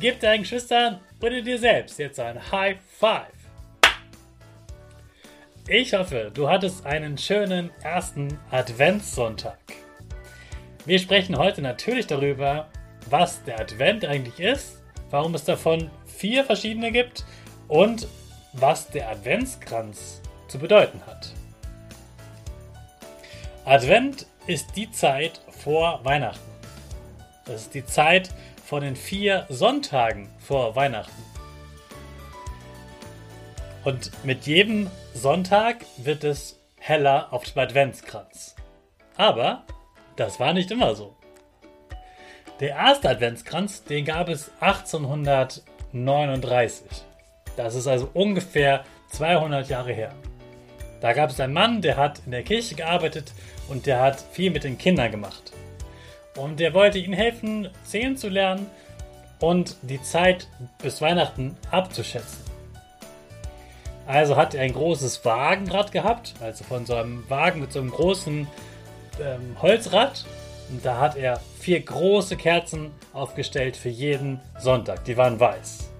Gib deinen Geschwistern und dir selbst jetzt ein High Five. Ich hoffe, du hattest einen schönen ersten Adventssonntag. Wir sprechen heute natürlich darüber, was der Advent eigentlich ist, warum es davon vier verschiedene gibt und was der Adventskranz zu bedeuten hat. Advent ist die Zeit vor Weihnachten. Das ist die Zeit, von den vier Sonntagen vor Weihnachten. Und mit jedem Sonntag wird es heller auf dem Adventskranz. Aber das war nicht immer so. Der erste Adventskranz, den gab es 1839. Das ist also ungefähr 200 Jahre her. Da gab es einen Mann, der hat in der Kirche gearbeitet und der hat viel mit den Kindern gemacht. Und der wollte ihnen helfen, zählen zu lernen und die Zeit bis Weihnachten abzuschätzen. Also hat er ein großes Wagenrad gehabt, also von so einem Wagen mit so einem großen ähm, Holzrad. Und da hat er vier große Kerzen aufgestellt für jeden Sonntag. Die waren weiß.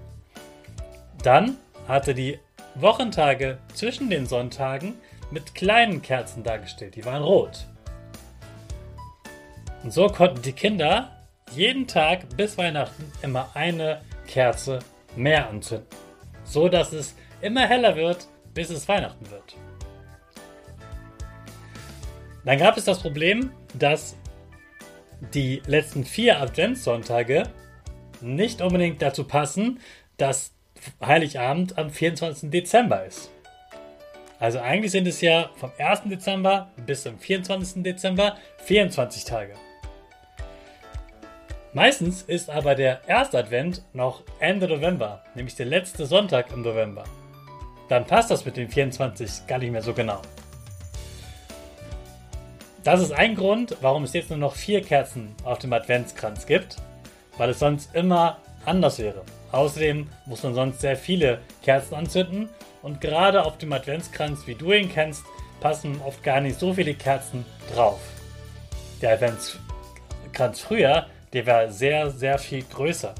Dann hat er die Wochentage zwischen den Sonntagen mit kleinen Kerzen dargestellt. Die waren rot. Und so konnten die Kinder jeden Tag bis Weihnachten immer eine Kerze mehr anzünden. So dass es immer heller wird, bis es Weihnachten wird. Dann gab es das Problem, dass die letzten vier Adventssonntage nicht unbedingt dazu passen, dass Heiligabend am 24. Dezember ist. Also eigentlich sind es ja vom 1. Dezember bis zum 24. Dezember 24 Tage. Meistens ist aber der erste Advent noch Ende November, nämlich der letzte Sonntag im November. Dann passt das mit den 24 gar nicht mehr so genau. Das ist ein Grund, warum es jetzt nur noch vier Kerzen auf dem Adventskranz gibt, weil es sonst immer anders wäre. Außerdem muss man sonst sehr viele Kerzen anzünden und gerade auf dem Adventskranz, wie du ihn kennst, passen oft gar nicht so viele Kerzen drauf. Der Adventskranz früher der war sehr, sehr viel größer.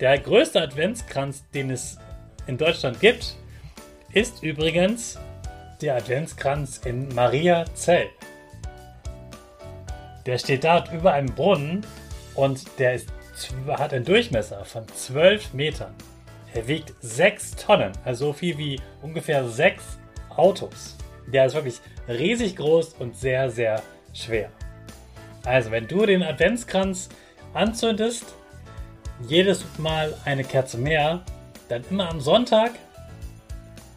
Der größte Adventskranz, den es in Deutschland gibt, ist übrigens der Adventskranz in Mariazell. Der steht dort über einem Brunnen und der ist, hat einen Durchmesser von 12 Metern. Er wiegt 6 Tonnen, also so viel wie ungefähr 6 Autos. Der ist wirklich riesig groß und sehr, sehr schwer. Also, wenn du den Adventskranz anzündest, jedes Mal eine Kerze mehr, dann immer am Sonntag,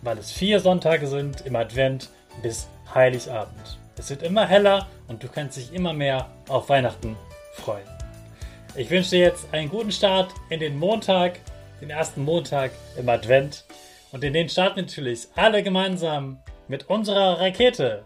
weil es vier Sonntage sind im Advent bis Heiligabend. Es wird immer heller und du kannst dich immer mehr auf Weihnachten freuen. Ich wünsche dir jetzt einen guten Start in den Montag, den ersten Montag im Advent. Und in den starten natürlich alle gemeinsam mit unserer Rakete.